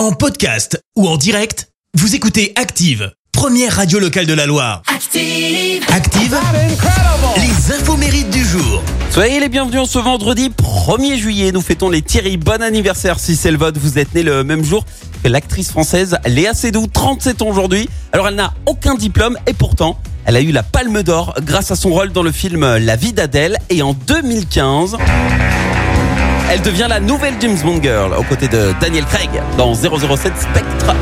En podcast ou en direct, vous écoutez Active, première radio locale de la Loire. Active. Active, les infos mérites du jour. Soyez les bienvenus en ce vendredi 1er juillet. Nous fêtons les Thierry. Bon anniversaire si c'est le vote. Vous êtes né le même jour que l'actrice française Léa Seydoux, 37 ans aujourd'hui. Alors elle n'a aucun diplôme et pourtant elle a eu la Palme d'Or grâce à son rôle dans le film La vie d'Adèle et en 2015. Elle devient la nouvelle James Bond Girl aux côtés de Daniel Craig dans 007 Spectre.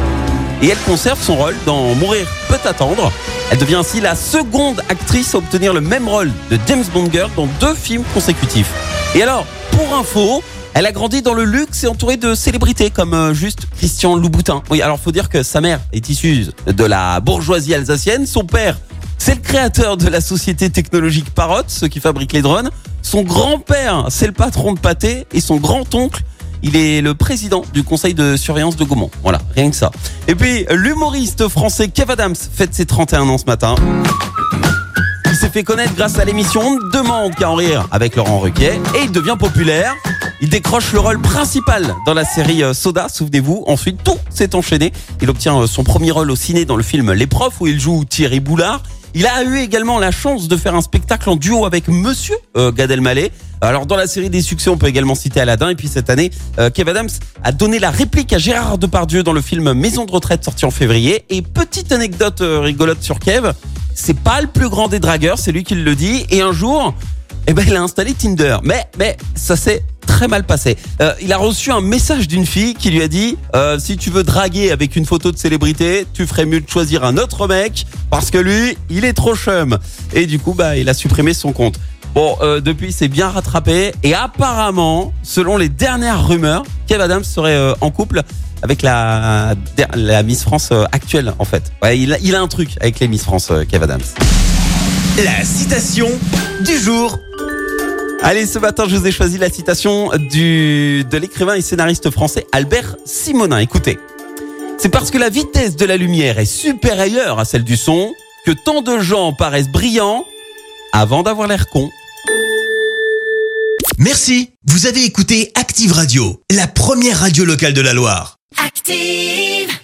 Et elle conserve son rôle dans Mourir peut attendre. Elle devient ainsi la seconde actrice à obtenir le même rôle de James Bond Girl dans deux films consécutifs. Et alors, pour info, elle a grandi dans le luxe et entourée de célébrités comme euh, juste Christian Louboutin. Oui, alors faut dire que sa mère est issue de la bourgeoisie alsacienne, son père c'est le créateur de la société technologique Parrot, ceux qui fabriquent les drones. Son grand-père, c'est le patron de Pâté. Et son grand-oncle, il est le président du conseil de surveillance de Gaumont. Voilà, rien que ça. Et puis, l'humoriste français Kev Adams fête ses 31 ans ce matin. Il s'est fait connaître grâce à l'émission Demain qu'à en rire avec Laurent Ruquier et il devient populaire. Il décroche le rôle principal dans la série euh, Soda, souvenez-vous. Ensuite, tout s'est enchaîné. Il obtient euh, son premier rôle au ciné dans le film Les Profs où il joue Thierry Boulard. Il a eu également la chance de faire un spectacle en duo avec Monsieur euh, Gad Elmaleh. Alors dans la série des succès, on peut également citer Aladdin. Et puis cette année, euh, Kev Adams a donné la réplique à Gérard Depardieu dans le film Maison de retraite sorti en février. Et petite anecdote euh, rigolote sur Kev, c'est pas le plus grand des dragueurs, c'est lui qui le dit. Et un jour, eh ben il a installé Tinder. Mais mais ça s'est très mal passé. Euh, il a reçu un message d'une fille qui lui a dit euh, si tu veux draguer avec une photo de célébrité, tu ferais mieux de choisir un autre mec parce que lui, il est trop chum. Et du coup, bah, il a supprimé son compte. Bon, euh, depuis, c'est bien rattrapé. Et apparemment, selon les dernières rumeurs, Kev Adams serait euh, en couple avec la, la Miss France actuelle, en fait. Il, a, il a un truc avec les Miss France, Kev Adams. La citation du jour. Allez, ce matin, je vous ai choisi la citation du, de l'écrivain et scénariste français Albert Simonin. Écoutez. C'est parce que la vitesse de la lumière est supérieure à celle du son que tant de gens paraissent brillants avant d'avoir l'air cons. Merci. Vous avez écouté Active Radio, la première radio locale de la Loire. Active.